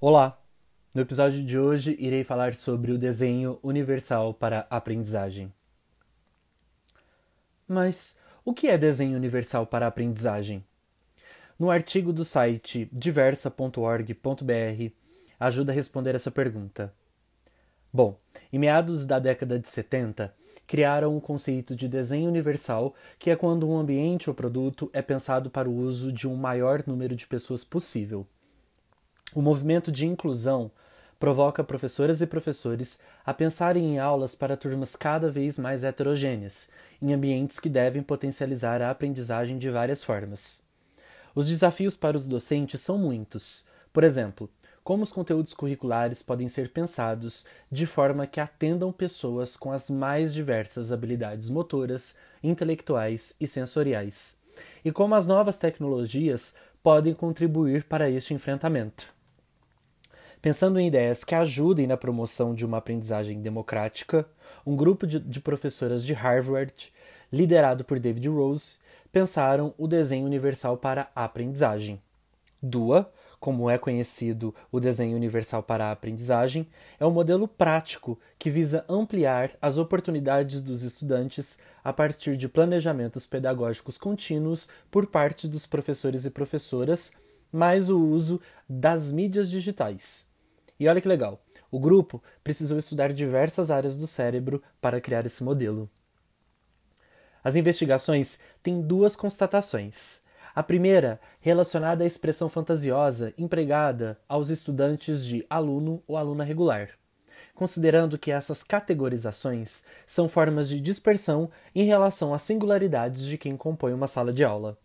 Olá! No episódio de hoje irei falar sobre o desenho universal para aprendizagem. Mas o que é desenho universal para aprendizagem? No artigo do site diversa.org.br ajuda a responder essa pergunta. Bom, em meados da década de 70, criaram o conceito de desenho universal, que é quando um ambiente ou produto é pensado para o uso de um maior número de pessoas possível. O movimento de inclusão provoca professoras e professores a pensarem em aulas para turmas cada vez mais heterogêneas, em ambientes que devem potencializar a aprendizagem de várias formas. Os desafios para os docentes são muitos. Por exemplo, como os conteúdos curriculares podem ser pensados de forma que atendam pessoas com as mais diversas habilidades motoras, intelectuais e sensoriais, e como as novas tecnologias podem contribuir para este enfrentamento. Pensando em ideias que ajudem na promoção de uma aprendizagem democrática, um grupo de, de professoras de Harvard, liderado por David Rose, pensaram o desenho universal para a aprendizagem. DUA, como é conhecido o desenho universal para a aprendizagem, é um modelo prático que visa ampliar as oportunidades dos estudantes a partir de planejamentos pedagógicos contínuos por parte dos professores e professoras, mais o uso das mídias digitais. E olha que legal, o grupo precisou estudar diversas áreas do cérebro para criar esse modelo. As investigações têm duas constatações. A primeira, relacionada à expressão fantasiosa empregada aos estudantes de aluno ou aluna regular, considerando que essas categorizações são formas de dispersão em relação às singularidades de quem compõe uma sala de aula.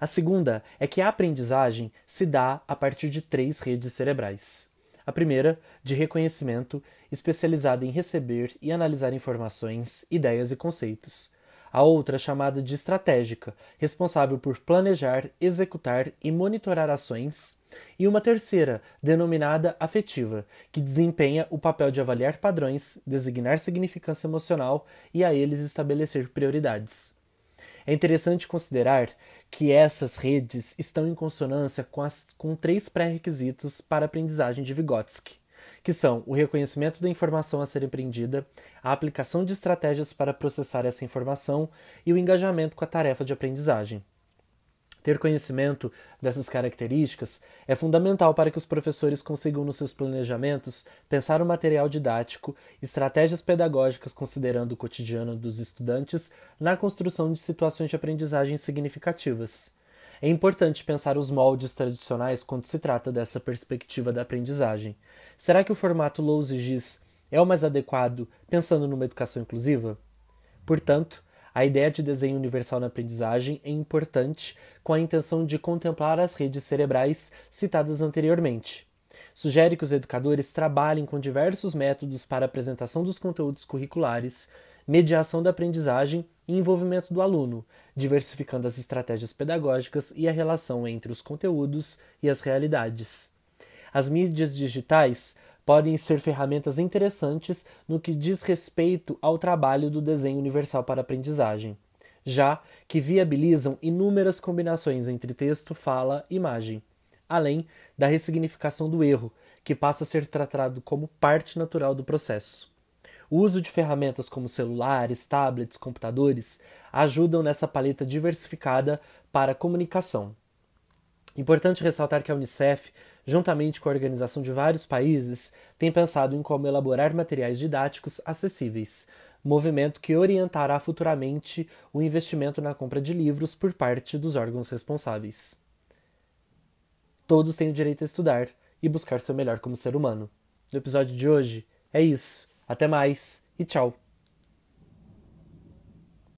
A segunda é que a aprendizagem se dá a partir de três redes cerebrais. A primeira, de reconhecimento, especializada em receber e analisar informações, ideias e conceitos. A outra, chamada de estratégica, responsável por planejar, executar e monitorar ações. E uma terceira, denominada afetiva, que desempenha o papel de avaliar padrões, designar significância emocional e a eles estabelecer prioridades. É interessante considerar que essas redes estão em consonância com, as, com três pré-requisitos para a aprendizagem de Vygotsky, que são o reconhecimento da informação a ser aprendida, a aplicação de estratégias para processar essa informação e o engajamento com a tarefa de aprendizagem. Ter conhecimento dessas características é fundamental para que os professores consigam, nos seus planejamentos, pensar o material didático, estratégias pedagógicas considerando o cotidiano dos estudantes na construção de situações de aprendizagem significativas. É importante pensar os moldes tradicionais quando se trata dessa perspectiva da aprendizagem. Será que o formato Lows e Giz é o mais adequado pensando numa educação inclusiva? Portanto, a ideia de desenho universal na aprendizagem é importante com a intenção de contemplar as redes cerebrais citadas anteriormente. Sugere que os educadores trabalhem com diversos métodos para apresentação dos conteúdos curriculares, mediação da aprendizagem e envolvimento do aluno, diversificando as estratégias pedagógicas e a relação entre os conteúdos e as realidades. As mídias digitais podem ser ferramentas interessantes no que diz respeito ao trabalho do desenho universal para aprendizagem, já que viabilizam inúmeras combinações entre texto, fala e imagem, além da ressignificação do erro, que passa a ser tratado como parte natural do processo. O uso de ferramentas como celulares, tablets, computadores ajudam nessa paleta diversificada para comunicação. Importante ressaltar que a Unicef juntamente com a organização de vários países, tem pensado em como elaborar materiais didáticos acessíveis, movimento que orientará futuramente o investimento na compra de livros por parte dos órgãos responsáveis. Todos têm o direito a estudar e buscar seu melhor como ser humano. No episódio de hoje é isso. Até mais e tchau!